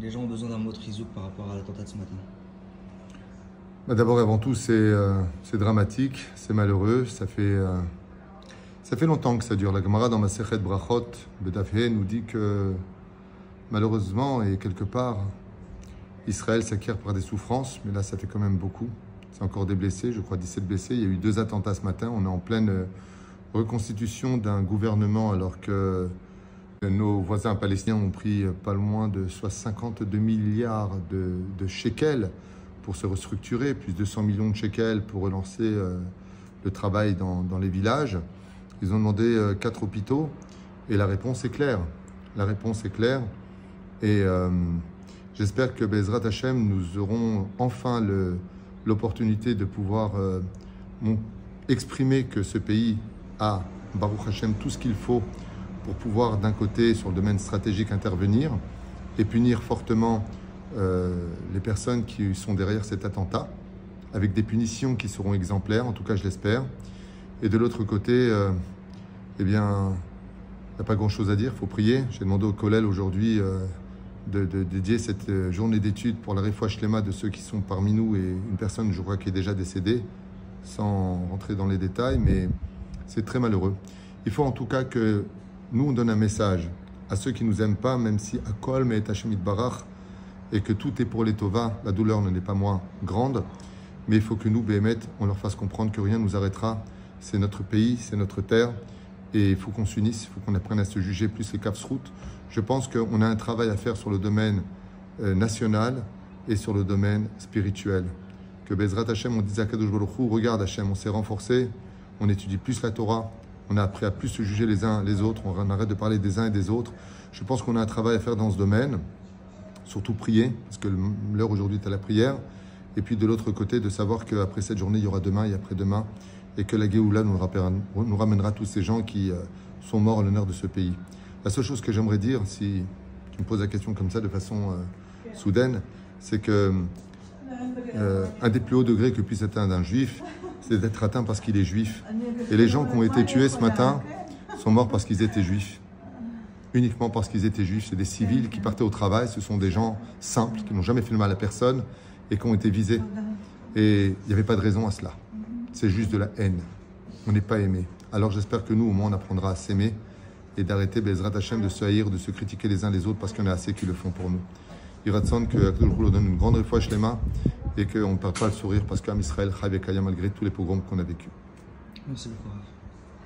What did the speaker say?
Les gens ont besoin d'un mot de rizouk par rapport à l'attentat de ce matin. Bah, D'abord et avant tout, c'est euh, c'est dramatique, c'est malheureux. Ça fait, euh, ça fait longtemps que ça dure. La Gemara dans ma Sechet Brachot, Bedafhe, nous dit que malheureusement, et quelque part, Israël s'acquiert par des souffrances, mais là, ça fait quand même beaucoup. C'est encore des blessés, je crois 17 blessés. Il y a eu deux attentats ce matin. On est en pleine euh, reconstitution d'un gouvernement alors que nos voisins palestiniens ont pris pas loin de soit 52 milliards de, de shekels pour se restructurer, plus de 100 millions de shekels pour relancer euh, le travail dans, dans, les villages. Ils ont demandé euh, quatre hôpitaux et la réponse est claire. La réponse est claire et euh, j'espère que Bezrat Hashem, nous aurons enfin l'opportunité de pouvoir exprimer que ce pays a, Baruch Hashem, tout ce qu'il faut pour pouvoir d'un côté sur le domaine stratégique intervenir et punir fortement euh, les personnes qui sont derrière cet attentat, avec des punitions qui seront exemplaires, en tout cas je l'espère. Et de l'autre côté, euh, eh bien, il n'y a pas grand-chose à dire, il faut prier. J'ai demandé au Kollel aujourd'hui euh, de, dédier cette journée d'études pour la réfoua Shlema de ceux qui sont parmi nous et une personne, je crois, qui est déjà décédée, sans rentrer dans les détails, mais c'est très malheureux. Il faut en tout cas que nous, on donne un message à ceux qui nous aiment pas, même si à Kolm et Hashemit Barach, et que tout est pour les Tova, la douleur n'est pas moins grande, mais il faut que nous, Béhémet, on leur fasse comprendre que rien ne nous arrêtera. C'est notre pays, c'est notre terre, et il faut qu'on s'unisse, il faut qu'on apprenne à se juger plus les routes. Je pense qu'on a un travail à faire sur le domaine euh, national et sur le domaine spirituel. Que Bezrat Hashem, on disait à Kadosh Baruch regarde Hashem, on s'est renforcé, on étudie plus la Torah, on a appris à plus se juger les uns les autres, on arrête de parler des uns et des autres. Je pense qu'on a un travail à faire dans ce domaine surtout prier, parce que l'heure aujourd'hui est à la prière. Et puis de l'autre côté, de savoir qu'après cette journée, il y aura demain et après-demain, et que la Géoula nous, ramènera tous ces gens qui euh, sont morts à l'honneur de ce pays. La seule chose que j'aimerais dire, si tu me poses la question comme ça de façon euh, soudaine, c'est que euh, un des plus hauts degrés que puisse atteindre un juif, c'est d'être atteint parce qu'il est juif. Et les gens qui ont été tués ce matin sont morts parce qu'ils étaient juifs uniquement parce qu'ils étaient juifs. C'est des civils qui partaient au travail. Ce sont des gens simples qui n'ont jamais fait le mal à personne et qui ont été visés. Et il n'y avait pas de raison à cela. C'est juste de la haine. On n'est pas aimé. Alors j'espère que nous, au moins, on apprendra à s'aimer et d'arrêter Bezrat Hashem de se haïr, de se critiquer les uns les autres parce qu'il y en a assez qui le font pour nous. Il Iratson que nous donne une grande fois Shlema et qu'on ne perd pas le sourire parce qu'à Israël, malgré tous les pogroms qu'on a vécu. Merci beaucoup.